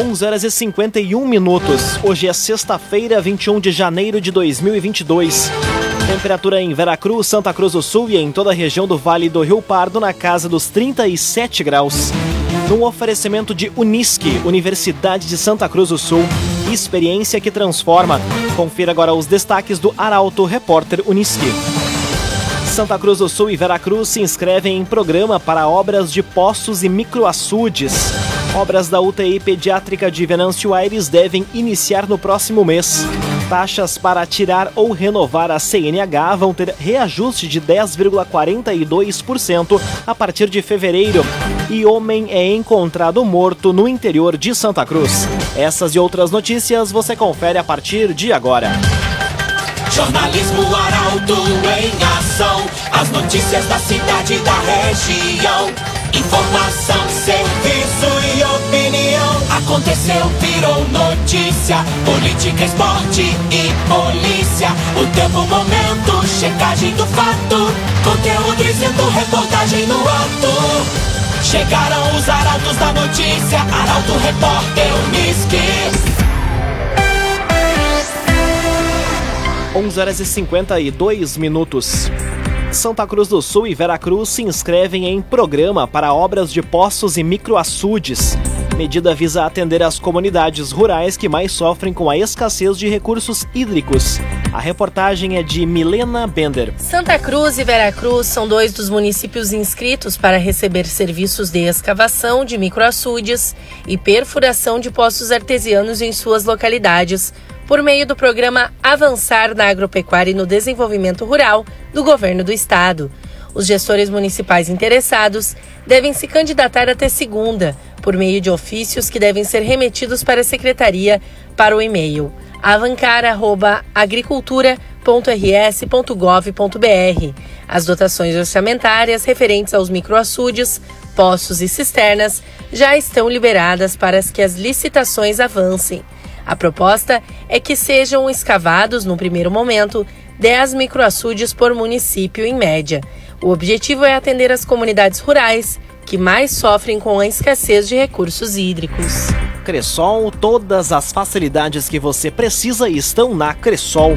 11 horas e 51 minutos. Hoje é sexta-feira, 21 de janeiro de 2022. Temperatura em Veracruz, Santa Cruz do Sul e em toda a região do Vale do Rio Pardo na casa dos 37 graus. Num oferecimento de Unisque, Universidade de Santa Cruz do Sul. Experiência que transforma. Confira agora os destaques do Arauto Repórter Unisque. Santa Cruz do Sul e Veracruz se inscrevem em programa para obras de poços e microaçudes. Obras da UTI pediátrica de Venâncio Aires devem iniciar no próximo mês. Taxas para tirar ou renovar a CNH vão ter reajuste de 10,42% a partir de fevereiro. E homem é encontrado morto no interior de Santa Cruz. Essas e outras notícias você confere a partir de agora. Jornalismo Arauto em ação. As notícias da cidade e da região. Informação. Aconteceu, virou notícia. Política, esporte e polícia. O tempo, momento, checagem do fato. Conteúdo dizendo, reportagem no ato. Chegaram os arautos da notícia. Arauto, repórter, Unisque. 11 horas e 52 minutos. Santa Cruz do Sul e Veracruz se inscrevem em programa para obras de poços e microaçudes. Medida visa atender as comunidades rurais que mais sofrem com a escassez de recursos hídricos. A reportagem é de Milena Bender. Santa Cruz e Veracruz são dois dos municípios inscritos para receber serviços de escavação de microaçudes e perfuração de poços artesianos em suas localidades por meio do programa Avançar na Agropecuária e no Desenvolvimento Rural do Governo do Estado. Os gestores municipais interessados devem se candidatar até segunda, por meio de ofícios que devem ser remetidos para a secretaria para o e-mail avancar@agricultura.rs.gov.br. As dotações orçamentárias referentes aos microaçudes, poços e cisternas já estão liberadas para que as licitações avancem. A proposta é que sejam escavados, no primeiro momento, 10 microaçudes por município, em média. O objetivo é atender as comunidades rurais que mais sofrem com a escassez de recursos hídricos. Cressol, todas as facilidades que você precisa estão na Cressol.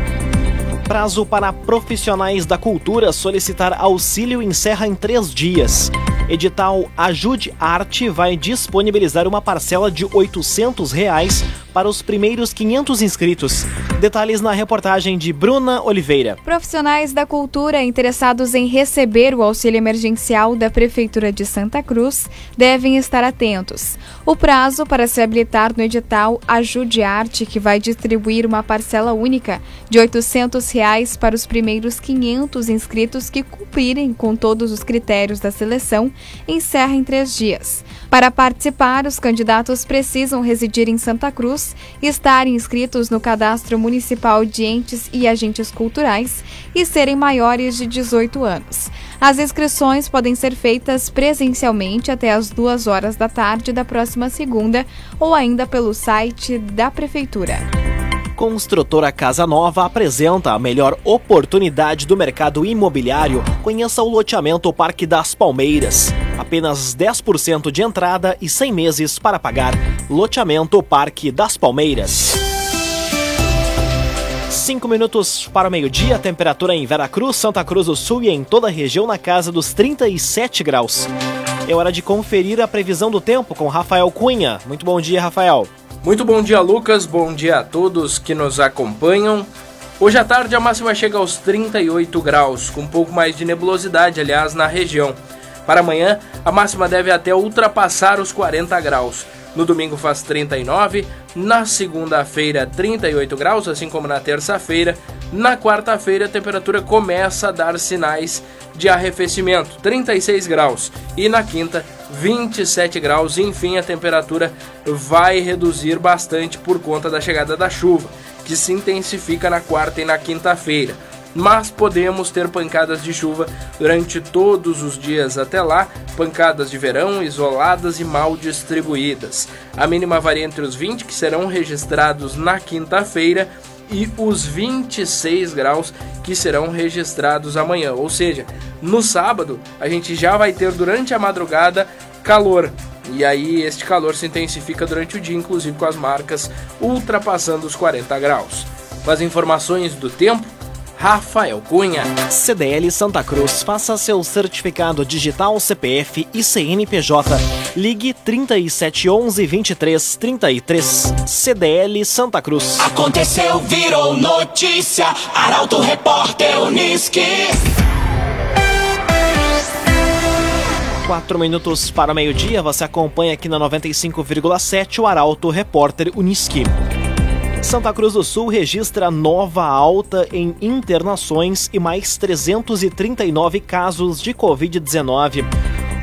Prazo para profissionais da cultura solicitar auxílio encerra em três dias. Edital Ajude Arte vai disponibilizar uma parcela de 800 reais para os primeiros 500 inscritos. Detalhes na reportagem de Bruna Oliveira. Profissionais da cultura interessados em receber o auxílio emergencial da Prefeitura de Santa Cruz devem estar atentos. O prazo para se habilitar no edital Ajude Arte, que vai distribuir uma parcela única de 800 reais para os primeiros 500 inscritos que cumprirem com todos os critérios da seleção, encerra em três dias. Para participar, os candidatos precisam residir em Santa Cruz, estar inscritos no Cadastro Municipal de Entes e Agentes Culturais e serem maiores de 18 anos. As inscrições podem ser feitas presencialmente até as duas horas da tarde da próxima segunda ou ainda pelo site da Prefeitura. Construtora Casa Nova apresenta a melhor oportunidade do mercado imobiliário. Conheça o loteamento Parque das Palmeiras. Apenas 10% de entrada e 100 meses para pagar. Loteamento Parque das Palmeiras. 5 minutos para o meio-dia, temperatura em Veracruz, Santa Cruz do Sul e em toda a região na casa dos 37 graus. É hora de conferir a previsão do tempo com Rafael Cunha. Muito bom dia, Rafael. Muito bom dia, Lucas. Bom dia a todos que nos acompanham. Hoje à tarde a máxima chega aos 38 graus, com um pouco mais de nebulosidade, aliás, na região. Para amanhã, a máxima deve até ultrapassar os 40 graus. No domingo faz 39, na segunda-feira 38 graus, assim como na terça-feira. Na quarta-feira a temperatura começa a dar sinais de arrefecimento, 36 graus. E na quinta, 27 graus. Enfim, a temperatura vai reduzir bastante por conta da chegada da chuva, que se intensifica na quarta e na quinta-feira. Mas podemos ter pancadas de chuva durante todos os dias até lá, pancadas de verão isoladas e mal distribuídas. A mínima varia entre os 20 que serão registrados na quinta-feira e os 26 graus que serão registrados amanhã. Ou seja, no sábado a gente já vai ter durante a madrugada calor. E aí este calor se intensifica durante o dia, inclusive com as marcas ultrapassando os 40 graus. Com as informações do tempo, Rafael Cunha. CDL Santa Cruz, faça seu certificado digital CPF e CNPJ. Ligue 3711 2333. CDL Santa Cruz. Aconteceu, virou notícia. Arauto Repórter Uniski. Quatro minutos para o meio-dia, você acompanha aqui na 95,7 o Arauto Repórter Uniski. Santa Cruz do Sul registra nova alta em internações e mais 339 casos de Covid-19.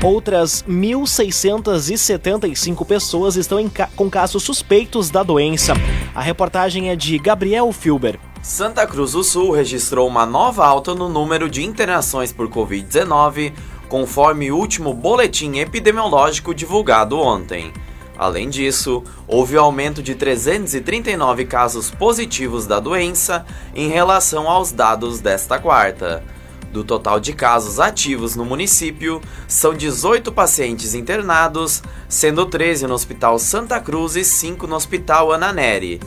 Outras 1.675 pessoas estão ca com casos suspeitos da doença. A reportagem é de Gabriel Filber. Santa Cruz do Sul registrou uma nova alta no número de internações por Covid-19, conforme o último boletim epidemiológico divulgado ontem. Além disso, houve aumento de 339 casos positivos da doença em relação aos dados desta quarta. Do total de casos ativos no município, são 18 pacientes internados, sendo 13 no Hospital Santa Cruz e 5 no Hospital Ana Neri.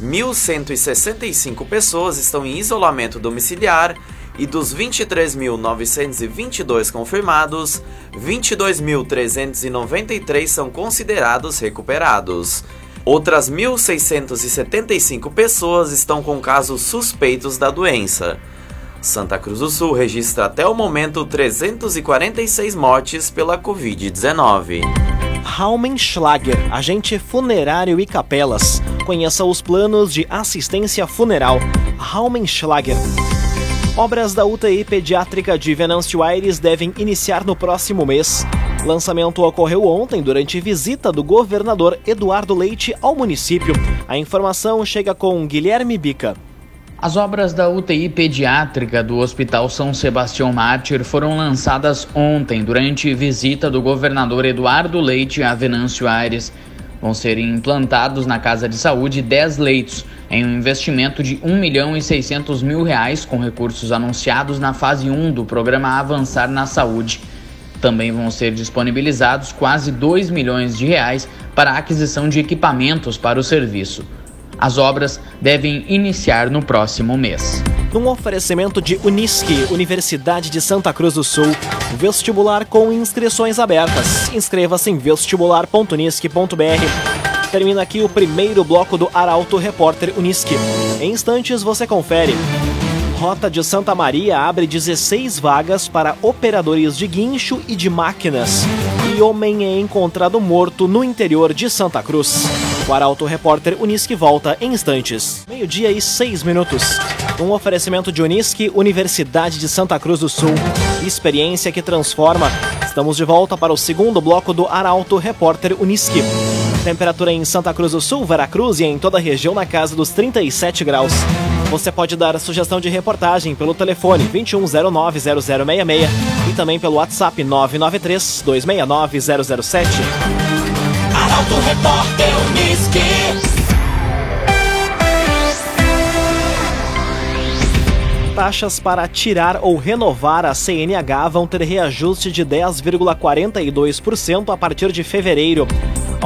1.165 pessoas estão em isolamento domiciliar e dos 23.922 confirmados, 22.393 são considerados recuperados. Outras 1.675 pessoas estão com casos suspeitos da doença. Santa Cruz do Sul registra até o momento 346 mortes pela Covid-19. Raumenschlager, agente funerário e capelas. Conheça os planos de assistência funeral. Raumenschlager. Obras da UTI pediátrica de Venâncio Aires devem iniciar no próximo mês. Lançamento ocorreu ontem durante visita do governador Eduardo Leite ao município. A informação chega com Guilherme Bica. As obras da UTI pediátrica do Hospital São Sebastião Mártir foram lançadas ontem durante visita do governador Eduardo Leite a Venâncio Aires. Vão ser implantados na Casa de Saúde 10 leitos em um investimento de 1 milhão e 600 mil reais com recursos anunciados na fase 1 do programa Avançar na Saúde. Também vão ser disponibilizados quase 2 milhões de reais para a aquisição de equipamentos para o serviço. As obras devem iniciar no próximo mês. Num oferecimento de Unisque, Universidade de Santa Cruz do Sul, vestibular com inscrições abertas. Inscreva-se em vestibular.unisque.br termina aqui o primeiro bloco do Arauto Repórter Uniski. Em instantes você confere. Rota de Santa Maria abre 16 vagas para operadores de guincho e de máquinas. E homem é encontrado morto no interior de Santa Cruz. O Arauto Repórter Unisque volta em instantes. Meio-dia e seis minutos. Um oferecimento de Unisque, Universidade de Santa Cruz do Sul. Experiência que transforma. Estamos de volta para o segundo bloco do Arauto Repórter Unisque. Temperatura em Santa Cruz do Sul, Veracruz e em toda a região na casa dos 37 graus. Você pode dar a sugestão de reportagem pelo telefone 2109-0066 e também pelo WhatsApp 993-269-007. Arauto Repórter Unisque. Taxas para tirar ou renovar a CNH vão ter reajuste de 10,42% a partir de fevereiro.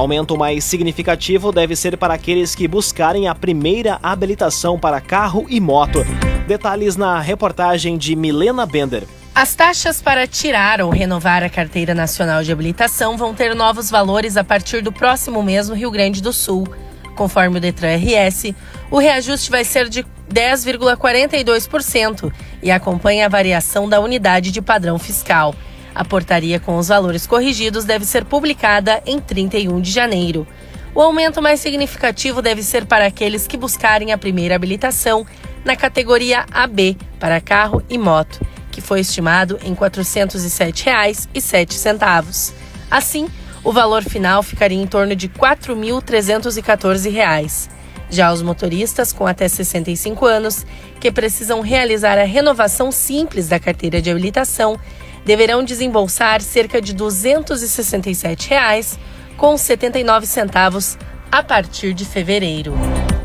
Aumento mais significativo deve ser para aqueles que buscarem a primeira habilitação para carro e moto. Detalhes na reportagem de Milena Bender. As taxas para tirar ou renovar a Carteira Nacional de Habilitação vão ter novos valores a partir do próximo mês no Rio Grande do Sul. Conforme o Detran RS, o reajuste vai ser de 10,42% e acompanha a variação da unidade de padrão fiscal. A portaria com os valores corrigidos deve ser publicada em 31 de janeiro. O aumento mais significativo deve ser para aqueles que buscarem a primeira habilitação na categoria AB para carro e moto, que foi estimado em R$ 407,07. Assim, o valor final ficaria em torno de R$ 4.314. Já os motoristas com até 65 anos, que precisam realizar a renovação simples da carteira de habilitação, deverão desembolsar cerca de R$ 267,79 a partir de fevereiro.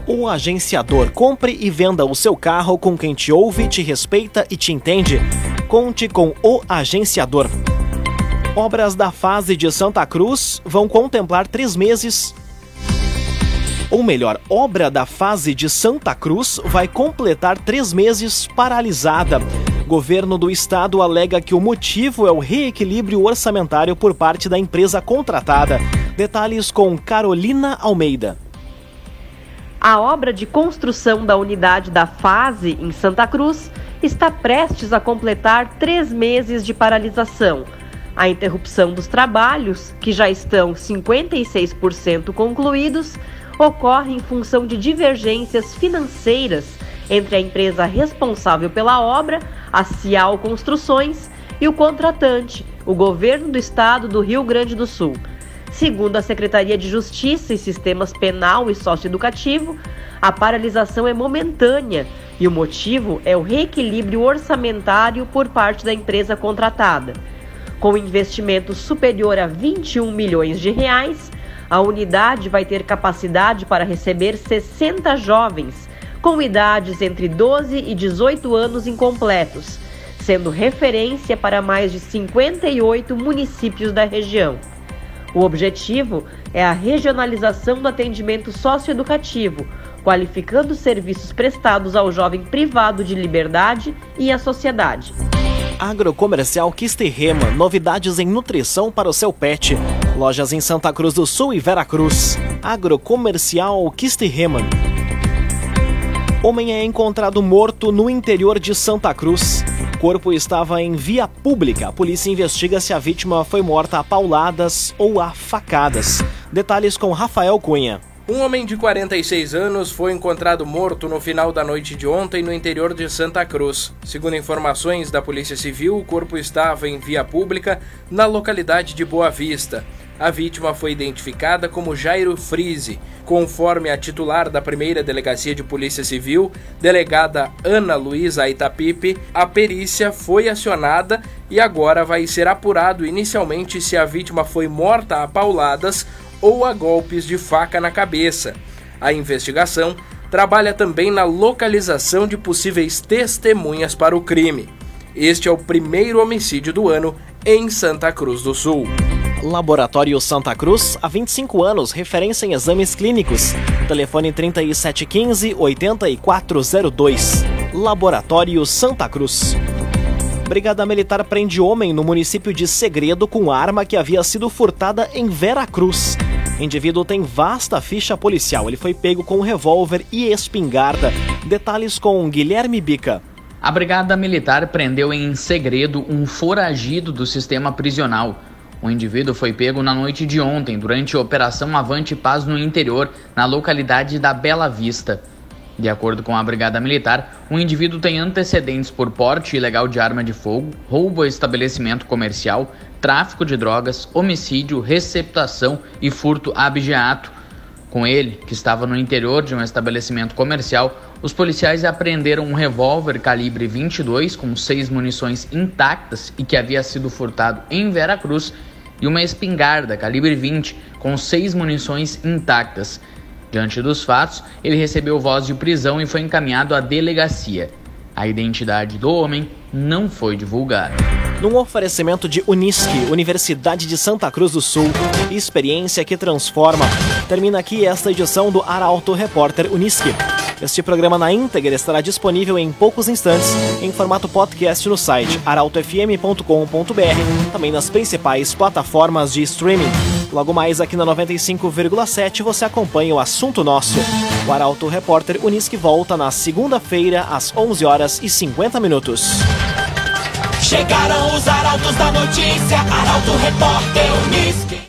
O agenciador compre e venda o seu carro com quem te ouve, te respeita e te entende. Conte com o agenciador. Obras da fase de Santa Cruz vão contemplar três meses. Ou melhor, obra da fase de Santa Cruz vai completar três meses paralisada. Governo do estado alega que o motivo é o reequilíbrio orçamentário por parte da empresa contratada. Detalhes com Carolina Almeida. A obra de construção da unidade da fase em Santa Cruz está prestes a completar três meses de paralisação. A interrupção dos trabalhos, que já estão 56% concluídos, ocorre em função de divergências financeiras entre a empresa responsável pela obra, a Cial Construções, e o contratante, o governo do estado do Rio Grande do Sul. Segundo a Secretaria de Justiça e Sistemas Penal e Socioeducativo, a paralisação é momentânea e o motivo é o reequilíbrio orçamentário por parte da empresa contratada. Com investimento superior a 21 milhões de reais, a unidade vai ter capacidade para receber 60 jovens com idades entre 12 e 18 anos incompletos, sendo referência para mais de 58 municípios da região. O objetivo é a regionalização do atendimento socioeducativo, qualificando os serviços prestados ao jovem privado de liberdade e à sociedade. Agrocomercial Kisterrema, novidades em nutrição para o seu pet. Lojas em Santa Cruz do Sul e Veracruz. Agrocomercial Kisterrema. Homem é encontrado morto no interior de Santa Cruz. O corpo estava em via pública. A polícia investiga se a vítima foi morta a pauladas ou a facadas. Detalhes com Rafael Cunha. Um homem de 46 anos foi encontrado morto no final da noite de ontem no interior de Santa Cruz. Segundo informações da Polícia Civil, o corpo estava em via pública na localidade de Boa Vista. A vítima foi identificada como Jairo Frise. Conforme a titular da primeira delegacia de Polícia Civil, delegada Ana Luísa Itapipe, a perícia foi acionada e agora vai ser apurado inicialmente se a vítima foi morta a pauladas ou a golpes de faca na cabeça. A investigação trabalha também na localização de possíveis testemunhas para o crime. Este é o primeiro homicídio do ano em Santa Cruz do Sul. Laboratório Santa Cruz, há 25 anos, referência em exames clínicos. Telefone 3715-8402. Laboratório Santa Cruz. Brigada Militar prende homem no município de Segredo com arma que havia sido furtada em Vera Cruz. Indivíduo tem vasta ficha policial. Ele foi pego com revólver e espingarda. Detalhes com Guilherme Bica. A Brigada Militar prendeu em segredo um foragido do sistema prisional. O indivíduo foi pego na noite de ontem durante a Operação Avante Paz no interior, na localidade da Bela Vista. De acordo com a Brigada Militar, o indivíduo tem antecedentes por porte ilegal de arma de fogo, roubo a estabelecimento comercial, tráfico de drogas, homicídio, receptação e furto abjeato. Com ele, que estava no interior de um estabelecimento comercial, os policiais apreenderam um revólver calibre 22 com seis munições intactas e que havia sido furtado em Veracruz e uma espingarda calibre 20 com seis munições intactas. Diante dos fatos, ele recebeu voz de prisão e foi encaminhado à delegacia. A identidade do homem não foi divulgada. Num oferecimento de Unisque, Universidade de Santa Cruz do Sul, experiência que transforma. Termina aqui esta edição do Arauto Repórter Unisque. Este programa na íntegra estará disponível em poucos instantes em formato podcast no site arautofm.com.br, também nas principais plataformas de streaming. Logo mais aqui na 95,7 você acompanha o assunto nosso. O Arauto Repórter Unisque volta na segunda-feira às 11 horas e 50 minutos. Chegaram os arautos da notícia, Arauto Repórter Unisque.